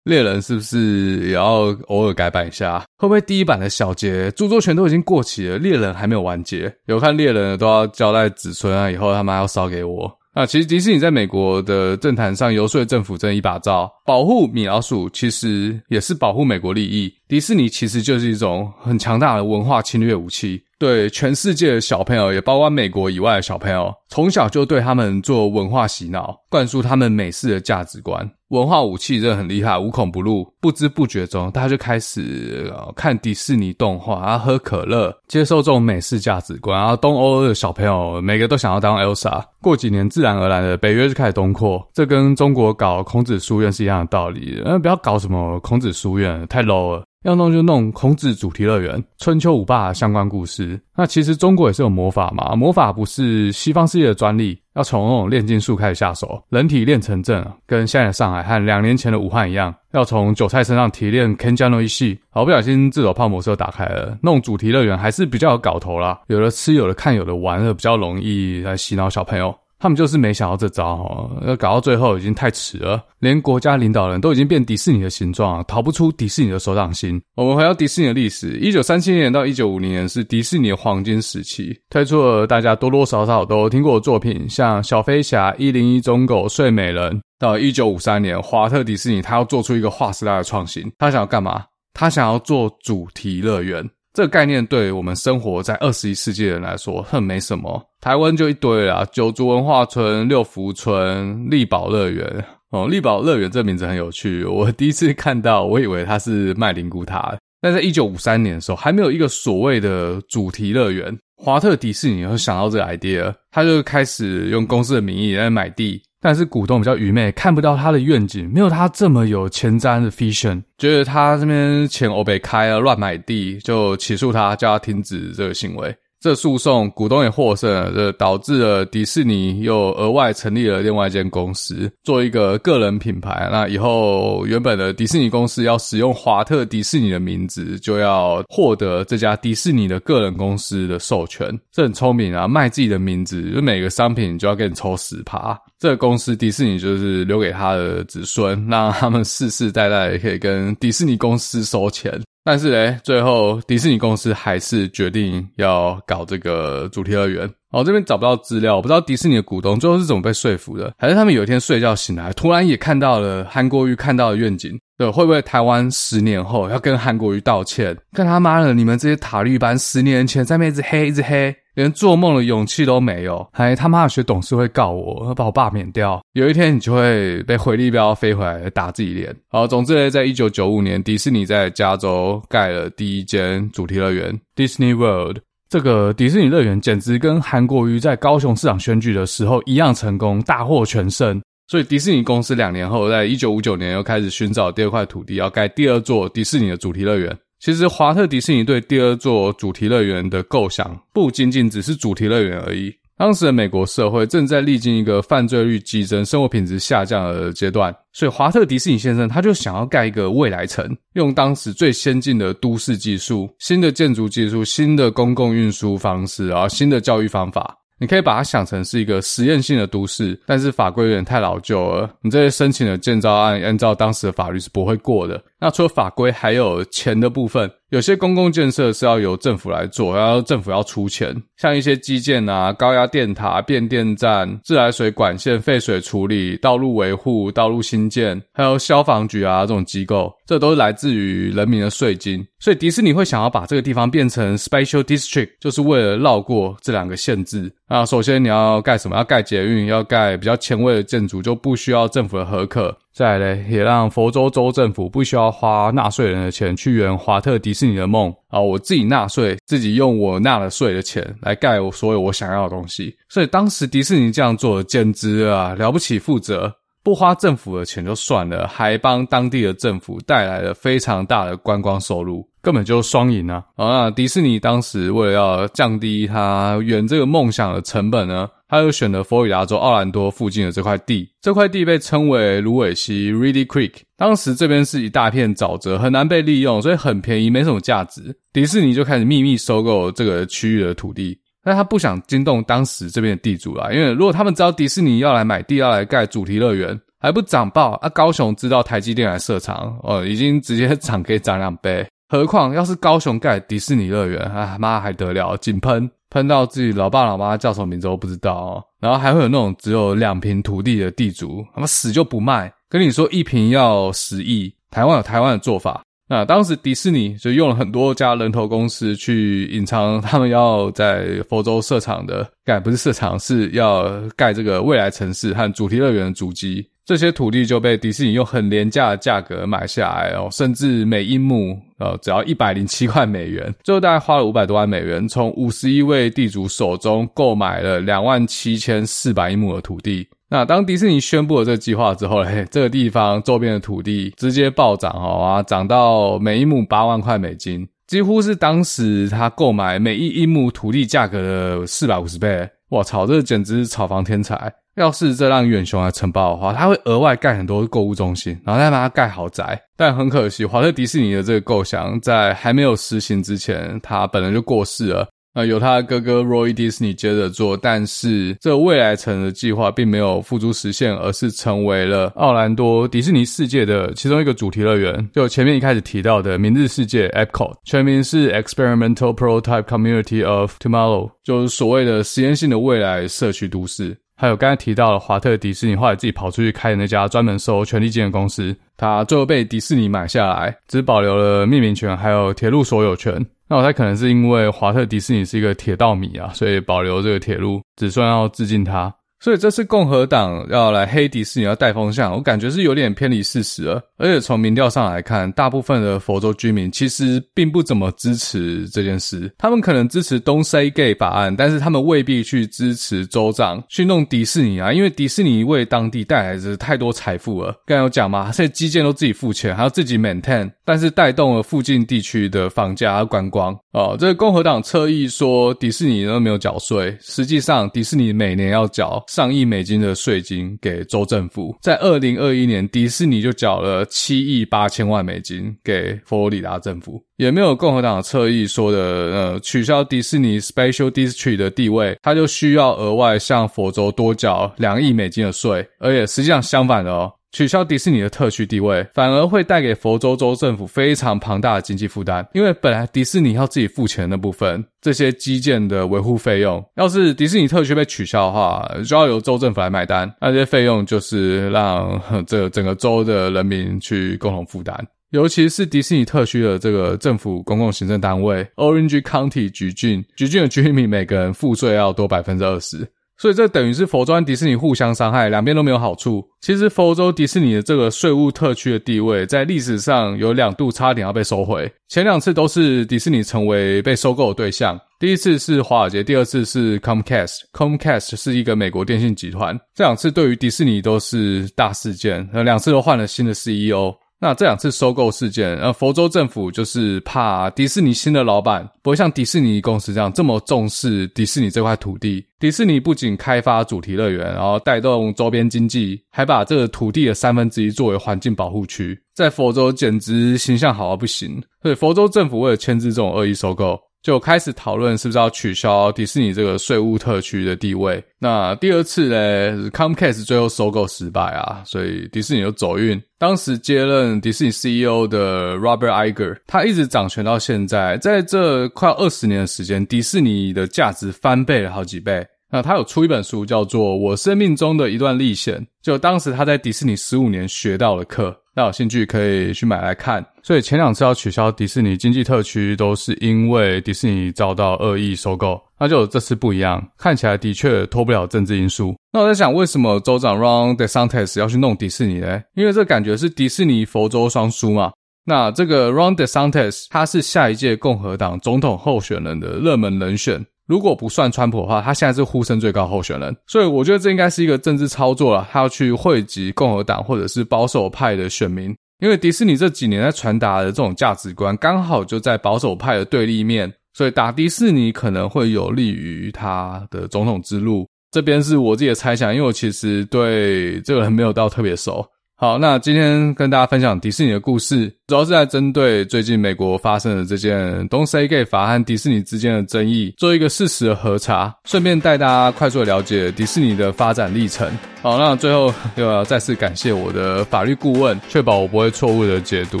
猎人是不是也要偶尔改版一下？会不会第一版的小杰著作权都已经过期了，猎人还没有完结？有看猎人的都要交代子孙啊，以后他妈要烧给我。那其实迪士尼在美国的政坛上游说政府真一把罩，保护米老鼠其实也是保护美国利益。迪士尼其实就是一种很强大的文化侵略武器。对全世界的小朋友，也包括美国以外的小朋友，从小就对他们做文化洗脑，灌输他们美式的价值观。文化武器真的很厉害，无孔不入。不知不觉中，大家就开始看迪士尼动画，然后喝可乐，接受这种美式价值观。然后东欧的小朋友，每个都想要当 Elsa。过几年，自然而然的北约就开始东扩。这跟中国搞孔子书院是一样的道理。嗯，不要搞什么孔子书院，太 low 了。要弄就弄孔子主题乐园、春秋五霸相关故事。那其实中国也是有魔法嘛，魔法不是西方世界的专利，要从那种炼金术开始下手，人体炼成阵，跟现在的上海和两年前的武汉一样，要从韭菜身上提炼 Kenjano 一系。好，不小心自走泡沫车打开了，弄主题乐园还是比较有搞头啦，有的吃，有的看，有的玩，的比较容易来洗脑小朋友。他们就是没想到这招哦，要搞到最后已经太迟了，连国家领导人都已经变迪士尼的形状，逃不出迪士尼的手掌心。我们回到迪士尼的历史，一九三七年到一九五零年是迪士尼的黄金时期，推出了大家多多少少都听过的作品，像小飞侠、一零一忠狗、睡美人。到一九五三年，华特迪士尼他要做出一个划时代的创新，他想要干嘛？他想要做主题乐园。这个概念对我们生活在二十一世纪的人来说，很没什么。台湾就一堆啦，九族文化村、六福村、力宝乐园。哦，力宝乐园这名字很有趣。我第一次看到，我以为它是卖灵骨塔。但在一九五三年的时候，还没有一个所谓的主题乐园。华特迪士尼会想到这个 idea，他就开始用公司的名义来买地。但是股东比较愚昧，看不到他的愿景，没有他这么有前瞻的 vision，觉得他这边钱欧北开了，乱买地，就起诉他，叫他停止这个行为。这诉讼股东也获胜了，这导致了迪士尼又额外成立了另外一间公司，做一个个人品牌。那以后原本的迪士尼公司要使用华特迪士尼的名字，就要获得这家迪士尼的个人公司的授权。这很聪明啊，卖自己的名字，就每个商品就要给你抽十趴。这个公司迪士尼就是留给他的子孙，让他们世世代代可以跟迪士尼公司收钱。但是嘞，最后迪士尼公司还是决定要搞这个主题乐园。哦，这边找不到资料，我不知道迪士尼的股东最后是怎么被说服的，还是他们有一天睡觉醒来，突然也看到了韩国瑜看到的愿景，对，会不会台湾十年后要跟韩国瑜道歉？干他妈的，你们这些塔绿班十年前在那边一直黑一直黑，连做梦的勇气都没有，还他妈的学董事会告我，要把我罢免掉。有一天你就会被回力镖飞回来打自己脸。好，总之呢，在一九九五年，迪士尼在加州盖了第一间主题乐园 Disney World。这个迪士尼乐园简直跟韩国瑜在高雄市长选举的时候一样成功，大获全胜。所以迪士尼公司两年后，在一九五九年又开始寻找第二块土地，要盖第二座迪士尼的主题乐园。其实华特迪士尼对第二座主题乐园的构想，不仅仅只是主题乐园而已。当时的美国社会正在历经一个犯罪率激增、生活品质下降的阶段，所以华特迪士尼先生他就想要盖一个未来城，用当时最先进的都市技术、新的建筑技术、新的公共运输方式，然后新的教育方法。你可以把它想成是一个实验性的都市，但是法规有点太老旧了，你这些申请的建造案按照当时的法律是不会过的。那除了法规，还有钱的部分。有些公共建设是要由政府来做，然后政府要出钱，像一些基建啊、高压电塔、变电站、自来水管线、废水处理、道路维护、道路新建，还有消防局啊这种机构，这都是来自于人民的税金。所以迪士尼会想要把这个地方变成 Special District，就是为了绕过这两个限制。啊，首先你要盖什么？要盖捷运，要盖比较前卫的建筑，就不需要政府的核可。再来嘞，也让佛州州政府不需要花纳税人的钱去圆华特迪士尼的梦啊！我自己纳税，自己用我纳了税的钱来盖我所有我想要的东西。所以当时迪士尼这样做简直啊了不起，负责，不花政府的钱就算了，还帮当地的政府带来了非常大的观光收入。根本就双赢啊！啊，迪士尼当时为了要降低他圆这个梦想的成本呢，他又选了佛罗里达州奥兰多附近的这块地。这块地被称为芦苇溪 （Reedy Creek）。当时这边是一大片沼泽，很难被利用，所以很便宜，没什么价值。迪士尼就开始秘密收购这个区域的土地，但他不想惊动当时这边的地主啦，因为如果他们知道迪士尼要来买地，要来盖主题乐园，还不涨爆啊！高雄知道台积电来设厂，哦，已经直接 *laughs* 涨可以涨两倍。何况要是高雄盖迪士尼乐园，啊妈还得了，井喷喷到自己老爸老妈叫什么名字都不知道。然后还会有那种只有两坪土地的地主，他妈死就不卖，跟你说一坪要十亿。台湾有台湾的做法，那当时迪士尼就用了很多家人头公司去隐藏他们要在佛州设厂的，盖不是设厂，是要盖这个未来城市和主题乐园的主机。这些土地就被迪士尼用很廉价的价格买下来哦，甚至每一亩呃只要一百零七块美元，最后大概花了五百多万美元，从五十一位地主手中购买了两万七千四百英亩的土地。那当迪士尼宣布了这个计划之后，*laughs* 嘿，这个地方周边的土地直接暴涨哦啊，涨到每一亩八万块美金，几乎是当时他购买每一英亩土地价格的四百五十倍。我操，这简直是炒房天才！要是这让远雄来承包的话，他会额外盖很多购物中心，然后再把它盖豪宅。但很可惜，华特迪士尼的这个构想在还没有实行之前，他本人就过世了。那由他的哥哥 Roy Disney 接着做，但是这未来城的计划并没有付诸实现，而是成为了奥兰多迪士尼世界的其中一个主题乐园。就前面一开始提到的明日世界 Epcot，全名是 Experimental Prototype Community of Tomorrow，就是所谓的实验性的未来社区都市。还有刚才提到了华特迪士尼后来自己跑出去开的那家专门收权利金的公司，它最后被迪士尼买下来，只保留了命名权还有铁路所有权。那我猜可能是因为华特迪士尼是一个铁道迷啊，所以保留这个铁路，只算要致敬他。所以这次共和党要来黑迪士尼要带风向，我感觉是有点偏离事实了。而且从民调上来看，大部分的佛州居民其实并不怎么支持这件事。他们可能支持 Don't Say Gay 法案，但是他们未必去支持州长去弄迪士尼啊，因为迪士尼为当地带来的太多财富了。刚才有讲嘛，这些基建都自己付钱，还要自己 maintain，但是带动了附近地区的房价和观光。哦，这个共和党侧翼说迪士尼都没有缴税，实际上迪士尼每年要缴。上亿美金的税金给州政府，在二零二一年，迪士尼就缴了七亿八千万美金给佛罗里达政府，也没有共和党的侧翼说的，呃，取消迪士尼 Special District 的地位，他就需要额外向佛州多缴两亿美金的税，而且实际上相反的哦，取消迪士尼的特区地位，反而会带给佛州州政府非常庞大的经济负担。因为本来迪士尼要自己付钱的部分，这些基建的维护费用，要是迪士尼特区被取消的话，就要由州政府来买单。那这些费用就是让这整个州的人民去共同负担。尤其是迪士尼特区的这个政府公共行政单位 Orange County 橘郡，橘郡的居民每个人赋税要多百分之二十，所以这等于是佛州和迪士尼互相伤害，两边都没有好处。其实佛州迪士尼的这个税务特区的地位，在历史上有两度差点要被收回，前两次都是迪士尼成为被收购的对象，第一次是华尔街，第二次是 Comcast。Comcast 是一个美国电信集团，这两次对于迪士尼都是大事件，呃，两次都换了新的 CEO。那这两次收购事件，呃，佛州政府就是怕迪士尼新的老板不会像迪士尼公司这样这么重视迪士尼这块土地。迪士尼不仅开发主题乐园，然后带动周边经济，还把这个土地的三分之一作为环境保护区，在佛州简直形象好到不行。所以佛州政府为了牵制这种恶意收购。就开始讨论是不是要取消迪士尼这个税务特区的地位。那第二次呢，Comcast 最后收购失败啊，所以迪士尼就走运。当时接任迪士尼 CEO 的 Robert Iger，他一直掌权到现在，在这快二十年的时间，迪士尼的价值翻倍了好几倍。那他有出一本书，叫做《我生命中的一段历险》，就当时他在迪士尼十五年学到的课。那有兴趣可以去买来看。所以前两次要取消迪士尼经济特区，都是因为迪士尼遭到恶意收购。那就这次不一样，看起来的确脱不了政治因素。那我在想，为什么州长 Ron DeSantis 要去弄迪士尼呢？因为这感觉是迪士尼佛州双输嘛。那这个 Ron DeSantis 他是下一届共和党总统候选人的热门人选。如果不算川普的话，他现在是呼声最高候选人，所以我觉得这应该是一个政治操作了。他要去汇集共和党或者是保守派的选民，因为迪士尼这几年在传达的这种价值观，刚好就在保守派的对立面，所以打迪士尼可能会有利于他的总统之路。这边是我自己的猜想，因为我其实对这个人没有到特别熟。好，那今天跟大家分享迪士尼的故事，主要是在针对最近美国发生的这件 Don't Say Gay 法和迪士尼之间的争议，做一个事实的核查，顺便带大家快速的了解迪士尼的发展历程。好，那最后又要再次感谢我的法律顾问，确保我不会错误的解读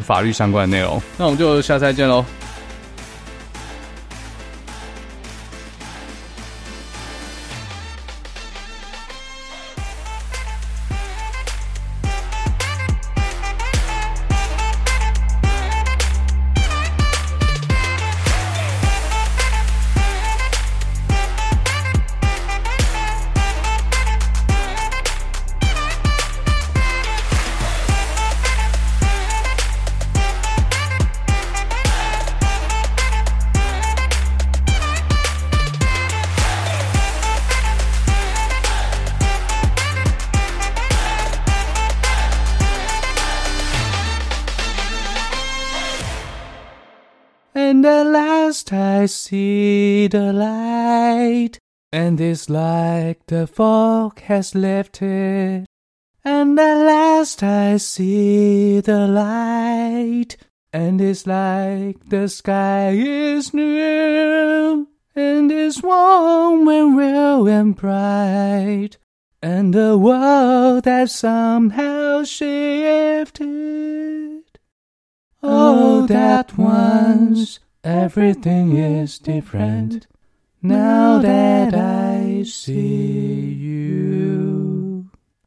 法律相关内容。那我们就下次再见喽。It's like the fog has lifted. And at last I see the light, and it's like the sky is new, and it's warm and real and bright, and the world has somehow shifted. Oh, that once everything is different. Now that I see you.